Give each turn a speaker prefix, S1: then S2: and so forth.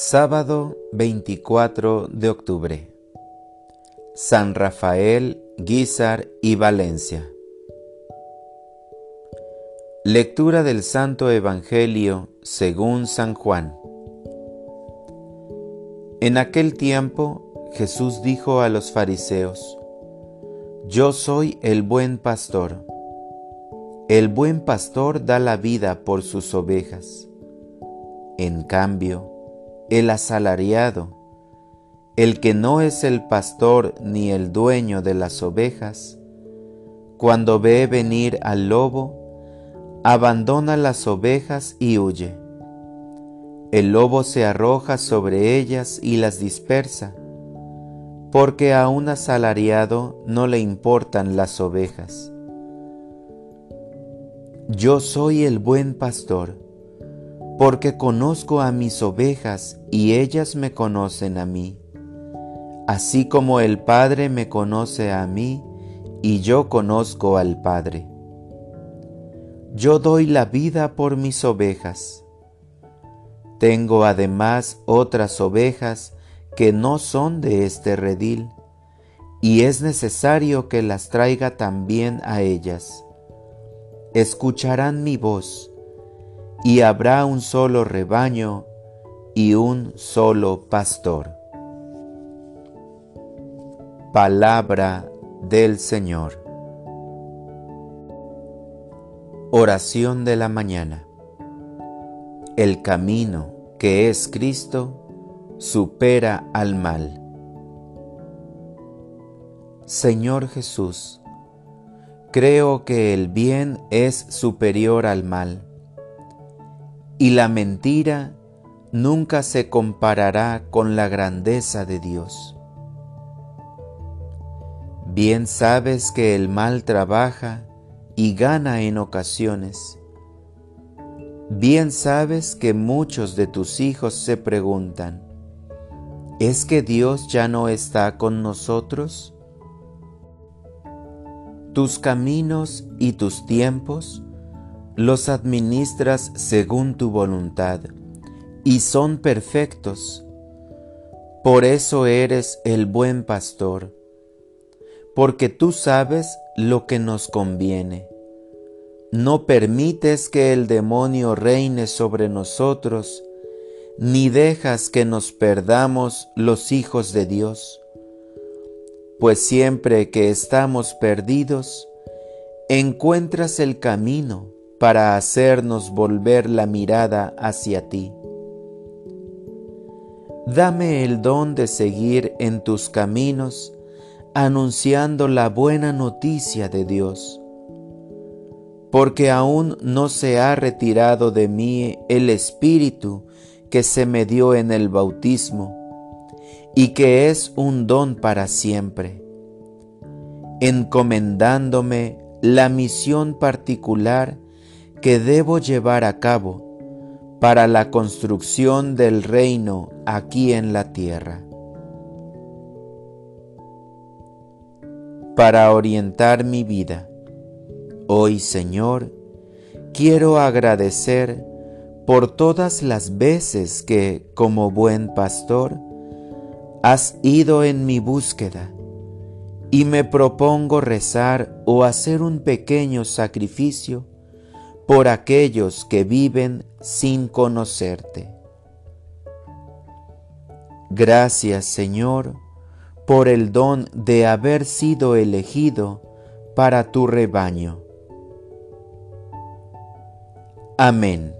S1: Sábado 24 de octubre. San Rafael, Guízar y Valencia. Lectura del Santo Evangelio según San Juan. En aquel tiempo Jesús dijo a los fariseos, Yo soy el buen pastor. El buen pastor da la vida por sus ovejas. En cambio, el asalariado, el que no es el pastor ni el dueño de las ovejas, cuando ve venir al lobo, abandona las ovejas y huye. El lobo se arroja sobre ellas y las dispersa, porque a un asalariado no le importan las ovejas. Yo soy el buen pastor, porque conozco a mis ovejas y ellas me conocen a mí, así como el Padre me conoce a mí y yo conozco al Padre. Yo doy la vida por mis ovejas. Tengo además otras ovejas que no son de este redil, y es necesario que las traiga también a ellas escucharán mi voz, y habrá un solo rebaño y un solo pastor. Palabra del Señor. Oración de la mañana. El camino que es Cristo supera al mal. Señor Jesús, Creo que el bien es superior al mal y la mentira nunca se comparará con la grandeza de Dios. Bien sabes que el mal trabaja y gana en ocasiones. Bien sabes que muchos de tus hijos se preguntan, ¿es que Dios ya no está con nosotros? Tus caminos y tus tiempos los administras según tu voluntad y son perfectos. Por eso eres el buen pastor, porque tú sabes lo que nos conviene. No permites que el demonio reine sobre nosotros, ni dejas que nos perdamos los hijos de Dios pues siempre que estamos perdidos, encuentras el camino para hacernos volver la mirada hacia ti. Dame el don de seguir en tus caminos, anunciando la buena noticia de Dios, porque aún no se ha retirado de mí el Espíritu que se me dio en el bautismo, y que es un don para siempre, encomendándome la misión particular que debo llevar a cabo para la construcción del reino aquí en la tierra. Para orientar mi vida, hoy Señor, quiero agradecer por todas las veces que, como buen pastor, has ido en mi búsqueda y me propongo rezar o hacer un pequeño sacrificio por aquellos que viven sin conocerte. Gracias Señor por el don de haber sido elegido para tu rebaño. Amén.